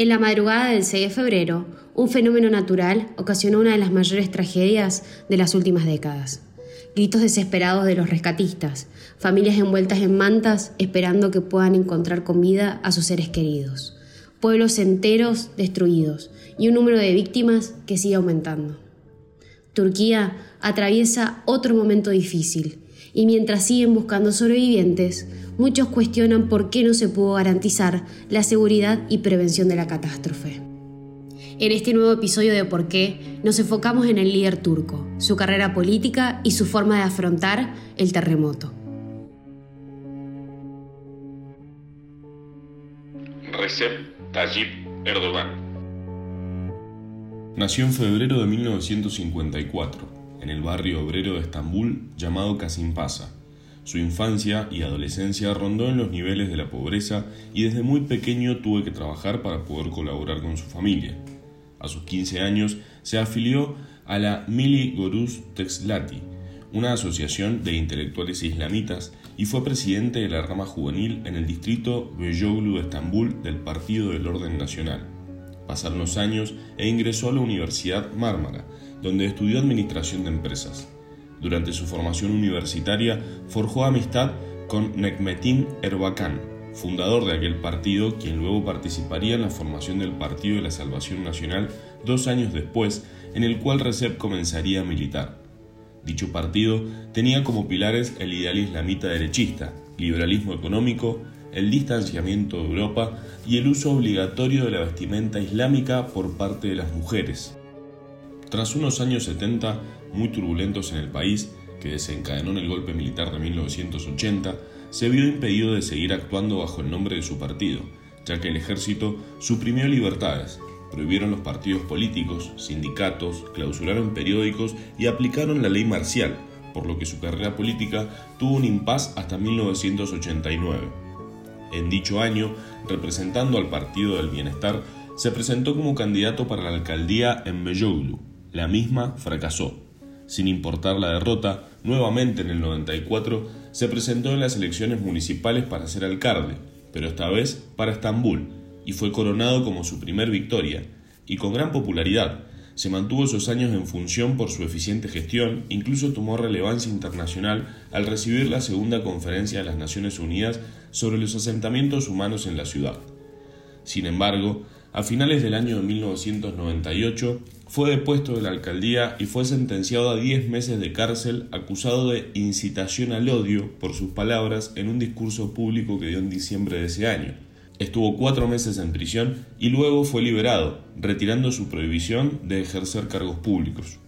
En la madrugada del 6 de febrero, un fenómeno natural ocasionó una de las mayores tragedias de las últimas décadas. Gritos desesperados de los rescatistas, familias envueltas en mantas esperando que puedan encontrar con vida a sus seres queridos, pueblos enteros destruidos y un número de víctimas que sigue aumentando. Turquía atraviesa otro momento difícil y mientras siguen buscando sobrevivientes, muchos cuestionan por qué no se pudo garantizar la seguridad y prevención de la catástrofe. En este nuevo episodio de Por qué nos enfocamos en el líder turco, su carrera política y su forma de afrontar el terremoto. Recep Tayyip Erdogan Nació en febrero de 1954, en el barrio obrero de Estambul llamado Kasimpasa su infancia y adolescencia rondó en los niveles de la pobreza y desde muy pequeño tuve que trabajar para poder colaborar con su familia. A sus 15 años se afilió a la Mili Goruz Texlati, una asociación de intelectuales islamitas, y fue presidente de la rama juvenil en el distrito Beyoglu de Estambul del Partido del Orden Nacional. Pasaron los años e ingresó a la Universidad Mármara, donde estudió Administración de Empresas. Durante su formación universitaria forjó amistad con Necmettin Erbakan, fundador de aquel partido, quien luego participaría en la formación del Partido de la Salvación Nacional dos años después, en el cual Recep comenzaría a militar. Dicho partido tenía como pilares el ideal islamita derechista, liberalismo económico, el distanciamiento de Europa y el uso obligatorio de la vestimenta islámica por parte de las mujeres. Tras unos años 70 muy turbulentos en el país, que desencadenó en el golpe militar de 1980, se vio impedido de seguir actuando bajo el nombre de su partido, ya que el ejército suprimió libertades, prohibieron los partidos políticos, sindicatos, clausuraron periódicos y aplicaron la ley marcial, por lo que su carrera política tuvo un impas hasta 1989. En dicho año, representando al Partido del Bienestar, se presentó como candidato para la alcaldía en Beyoglu, la misma fracasó. Sin importar la derrota, nuevamente en el 94 se presentó en las elecciones municipales para ser alcalde, pero esta vez para Estambul, y fue coronado como su primer victoria, y con gran popularidad. Se mantuvo esos años en función por su eficiente gestión, incluso tomó relevancia internacional al recibir la segunda conferencia de las Naciones Unidas sobre los asentamientos humanos en la ciudad. Sin embargo, a finales del año de 1998 fue depuesto de la alcaldía y fue sentenciado a 10 meses de cárcel acusado de incitación al odio por sus palabras en un discurso público que dio en diciembre de ese año. Estuvo cuatro meses en prisión y luego fue liberado, retirando su prohibición de ejercer cargos públicos.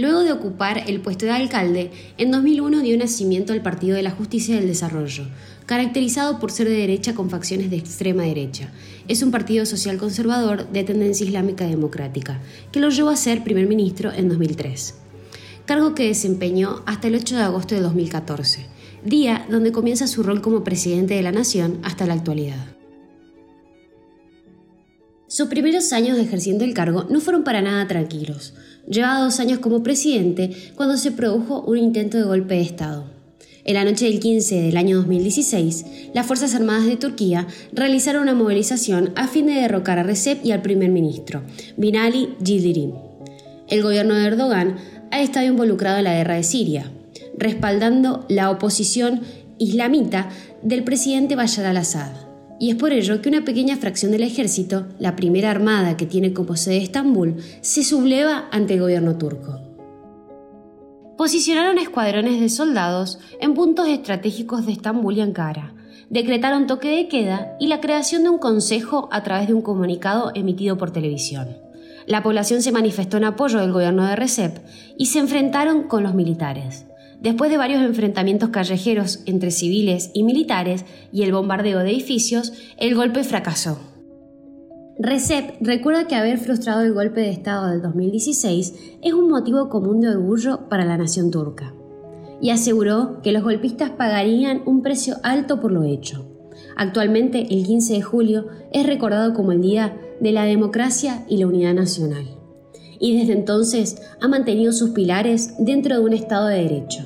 Luego de ocupar el puesto de alcalde, en 2001 dio nacimiento al Partido de la Justicia y del Desarrollo, caracterizado por ser de derecha con facciones de extrema derecha. Es un partido social conservador de tendencia islámica democrática, que lo llevó a ser primer ministro en 2003, cargo que desempeñó hasta el 8 de agosto de 2014, día donde comienza su rol como presidente de la nación hasta la actualidad. Sus primeros años ejerciendo el cargo no fueron para nada tranquilos. Llevaba dos años como presidente cuando se produjo un intento de golpe de Estado. En la noche del 15 del año 2016, las Fuerzas Armadas de Turquía realizaron una movilización a fin de derrocar a Recep y al primer ministro, Binali Yildirim. El gobierno de Erdogan ha estado involucrado en la guerra de Siria, respaldando la oposición islamita del presidente Bashar al-Assad y es por ello que una pequeña fracción del ejército, la primera armada que tiene como sede Estambul, se subleva ante el gobierno turco. Posicionaron escuadrones de soldados en puntos estratégicos de Estambul y Ankara, decretaron toque de queda y la creación de un consejo a través de un comunicado emitido por televisión. La población se manifestó en apoyo del gobierno de Recep y se enfrentaron con los militares. Después de varios enfrentamientos callejeros entre civiles y militares y el bombardeo de edificios, el golpe fracasó. Recep recuerda que haber frustrado el golpe de Estado del 2016 es un motivo común de orgullo para la nación turca, y aseguró que los golpistas pagarían un precio alto por lo hecho. Actualmente, el 15 de julio es recordado como el Día de la Democracia y la Unidad Nacional y desde entonces ha mantenido sus pilares dentro de un Estado de Derecho.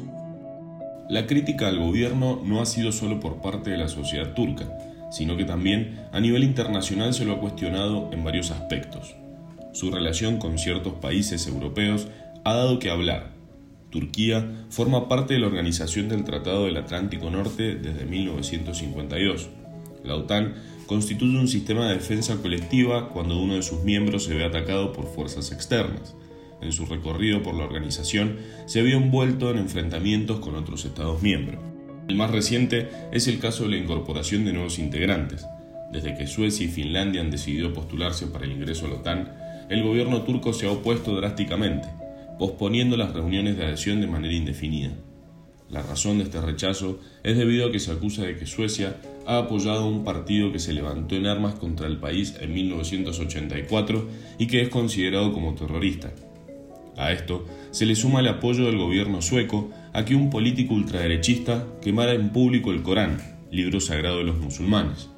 La crítica al gobierno no ha sido solo por parte de la sociedad turca, sino que también a nivel internacional se lo ha cuestionado en varios aspectos. Su relación con ciertos países europeos ha dado que hablar. Turquía forma parte de la Organización del Tratado del Atlántico Norte desde 1952. La OTAN constituye un sistema de defensa colectiva cuando uno de sus miembros se ve atacado por fuerzas externas. En su recorrido por la organización se vio envuelto en enfrentamientos con otros Estados miembros. El más reciente es el caso de la incorporación de nuevos integrantes. Desde que Suecia y Finlandia han decidido postularse para el ingreso a la OTAN, el gobierno turco se ha opuesto drásticamente, posponiendo las reuniones de adhesión de manera indefinida. La razón de este rechazo es debido a que se acusa de que Suecia ha apoyado un partido que se levantó en armas contra el país en 1984 y que es considerado como terrorista. A esto se le suma el apoyo del gobierno sueco a que un político ultraderechista quemara en público el Corán, libro sagrado de los musulmanes.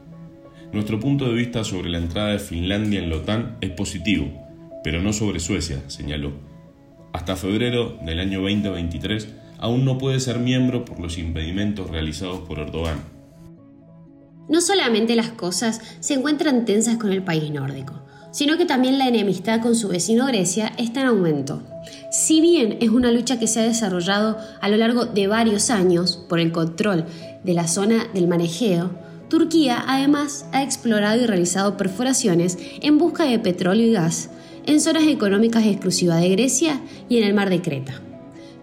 Nuestro punto de vista sobre la entrada de Finlandia en la OTAN es positivo, pero no sobre Suecia, señaló. Hasta febrero del año 2023 aún no puede ser miembro por los impedimentos realizados por Erdogan. No solamente las cosas se encuentran tensas con el país nórdico, sino que también la enemistad con su vecino Grecia está en aumento. Si bien es una lucha que se ha desarrollado a lo largo de varios años por el control de la zona del Manegeo, Turquía además ha explorado y realizado perforaciones en busca de petróleo y gas en zonas económicas exclusivas de Grecia y en el mar de Creta.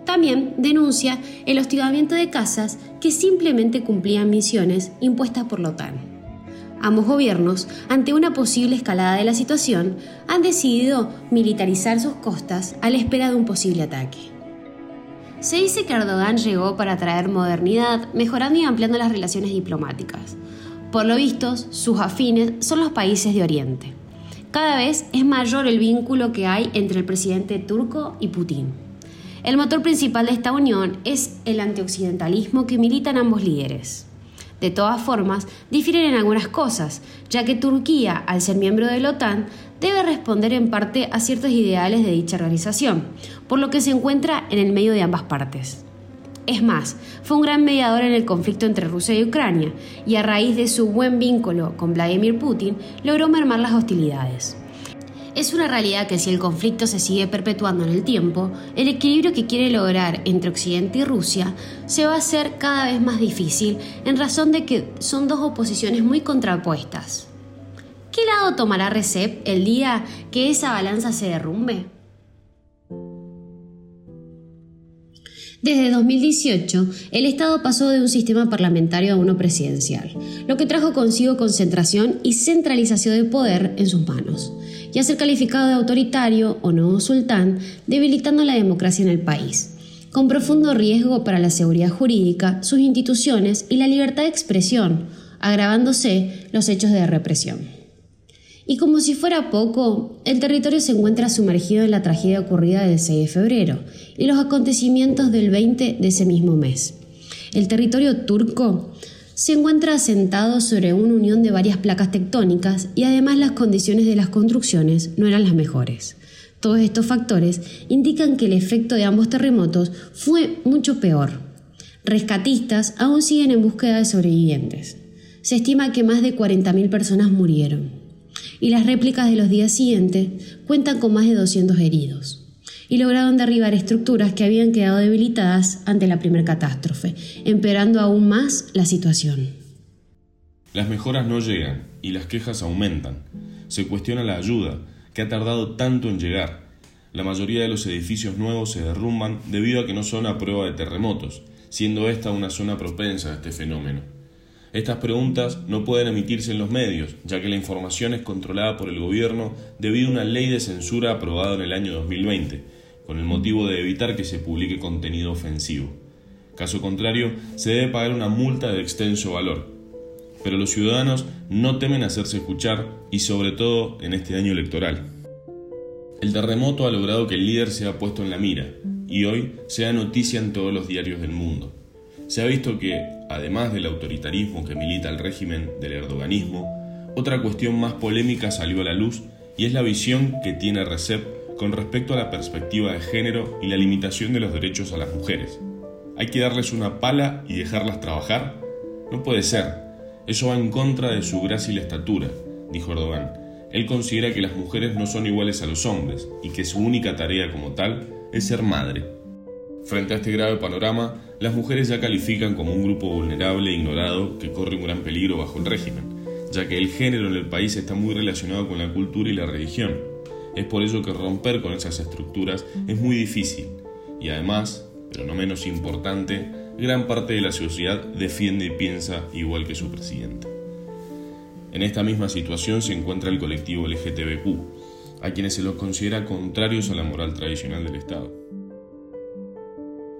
También denuncia el hostigamiento de casas que simplemente cumplían misiones impuestas por la OTAN. Ambos gobiernos, ante una posible escalada de la situación, han decidido militarizar sus costas a la espera de un posible ataque. Se dice que Erdogan llegó para traer modernidad, mejorando y ampliando las relaciones diplomáticas. Por lo visto, sus afines son los países de Oriente. Cada vez es mayor el vínculo que hay entre el presidente turco y Putin. El motor principal de esta unión es el antioccidentalismo que militan ambos líderes. De todas formas, difieren en algunas cosas, ya que Turquía, al ser miembro de la OTAN, debe responder en parte a ciertos ideales de dicha organización, por lo que se encuentra en el medio de ambas partes. Es más, fue un gran mediador en el conflicto entre Rusia y Ucrania, y a raíz de su buen vínculo con Vladimir Putin, logró mermar las hostilidades. Es una realidad que si el conflicto se sigue perpetuando en el tiempo, el equilibrio que quiere lograr entre Occidente y Rusia se va a hacer cada vez más difícil en razón de que son dos oposiciones muy contrapuestas. ¿Qué lado tomará Recep el día que esa balanza se derrumbe? Desde 2018, el Estado pasó de un sistema parlamentario a uno presidencial, lo que trajo consigo concentración y centralización de poder en sus manos y a ser calificado de autoritario o nuevo sultán, debilitando la democracia en el país, con profundo riesgo para la seguridad jurídica, sus instituciones y la libertad de expresión, agravándose los hechos de represión. Y como si fuera poco, el territorio se encuentra sumergido en la tragedia ocurrida del 6 de febrero y los acontecimientos del 20 de ese mismo mes. El territorio turco se encuentra asentado sobre una unión de varias placas tectónicas y además las condiciones de las construcciones no eran las mejores. Todos estos factores indican que el efecto de ambos terremotos fue mucho peor. Rescatistas aún siguen en búsqueda de sobrevivientes. Se estima que más de 40.000 personas murieron y las réplicas de los días siguientes cuentan con más de 200 heridos y lograron derribar estructuras que habían quedado debilitadas ante la primera catástrofe, empeorando aún más la situación. Las mejoras no llegan y las quejas aumentan. Se cuestiona la ayuda, que ha tardado tanto en llegar. La mayoría de los edificios nuevos se derrumban debido a que no son a prueba de terremotos, siendo esta una zona propensa a este fenómeno. Estas preguntas no pueden emitirse en los medios, ya que la información es controlada por el gobierno debido a una ley de censura aprobada en el año 2020, con el motivo de evitar que se publique contenido ofensivo. Caso contrario, se debe pagar una multa de extenso valor. Pero los ciudadanos no temen hacerse escuchar y sobre todo en este año electoral. El terremoto ha logrado que el líder sea puesto en la mira y hoy sea noticia en todos los diarios del mundo. Se ha visto que, además del autoritarismo que milita el régimen del erdoganismo, otra cuestión más polémica salió a la luz y es la visión que tiene Recep con respecto a la perspectiva de género y la limitación de los derechos a las mujeres. ¿Hay que darles una pala y dejarlas trabajar? No puede ser. Eso va en contra de su la estatura, dijo Erdogan. Él considera que las mujeres no son iguales a los hombres y que su única tarea como tal es ser madre. Frente a este grave panorama, las mujeres ya califican como un grupo vulnerable e ignorado que corre un gran peligro bajo el régimen, ya que el género en el país está muy relacionado con la cultura y la religión. Es por ello que romper con esas estructuras es muy difícil y además, pero no menos importante, gran parte de la sociedad defiende y piensa igual que su presidente. En esta misma situación se encuentra el colectivo LGTBQ, a quienes se los considera contrarios a la moral tradicional del Estado.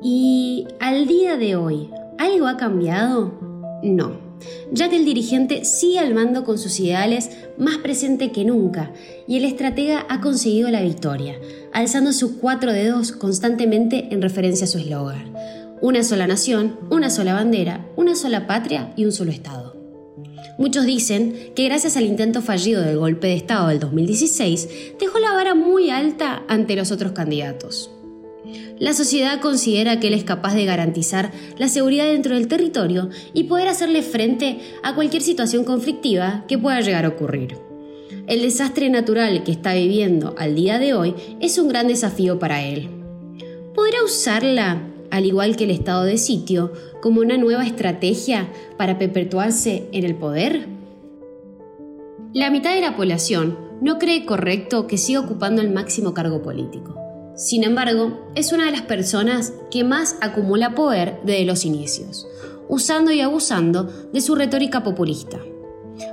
¿Y al día de hoy, algo ha cambiado? No, ya que el dirigente sigue al mando con sus ideales más presente que nunca y el estratega ha conseguido la victoria, alzando sus cuatro dedos constantemente en referencia a su eslogan una sola nación, una sola bandera, una sola patria y un solo Estado. Muchos dicen que gracias al intento fallido del golpe de Estado del 2016, dejó la vara muy alta ante los otros candidatos. La sociedad considera que él es capaz de garantizar la seguridad dentro del territorio y poder hacerle frente a cualquier situación conflictiva que pueda llegar a ocurrir. El desastre natural que está viviendo al día de hoy es un gran desafío para él. ¿Podrá usarla al igual que el estado de sitio, como una nueva estrategia para perpetuarse en el poder? La mitad de la población no cree correcto que siga ocupando el máximo cargo político. Sin embargo, es una de las personas que más acumula poder desde los inicios, usando y abusando de su retórica populista.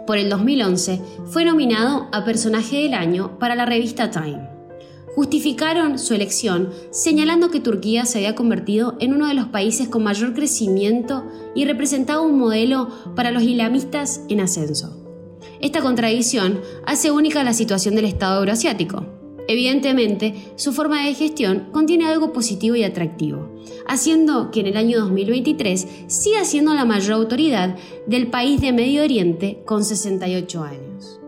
Por el 2011 fue nominado a Personaje del Año para la revista Time justificaron su elección señalando que Turquía se había convertido en uno de los países con mayor crecimiento y representaba un modelo para los islamistas en ascenso. Esta contradicción hace única la situación del Estado euroasiático. Evidentemente, su forma de gestión contiene algo positivo y atractivo, haciendo que en el año 2023 siga siendo la mayor autoridad del país de Medio Oriente con 68 años.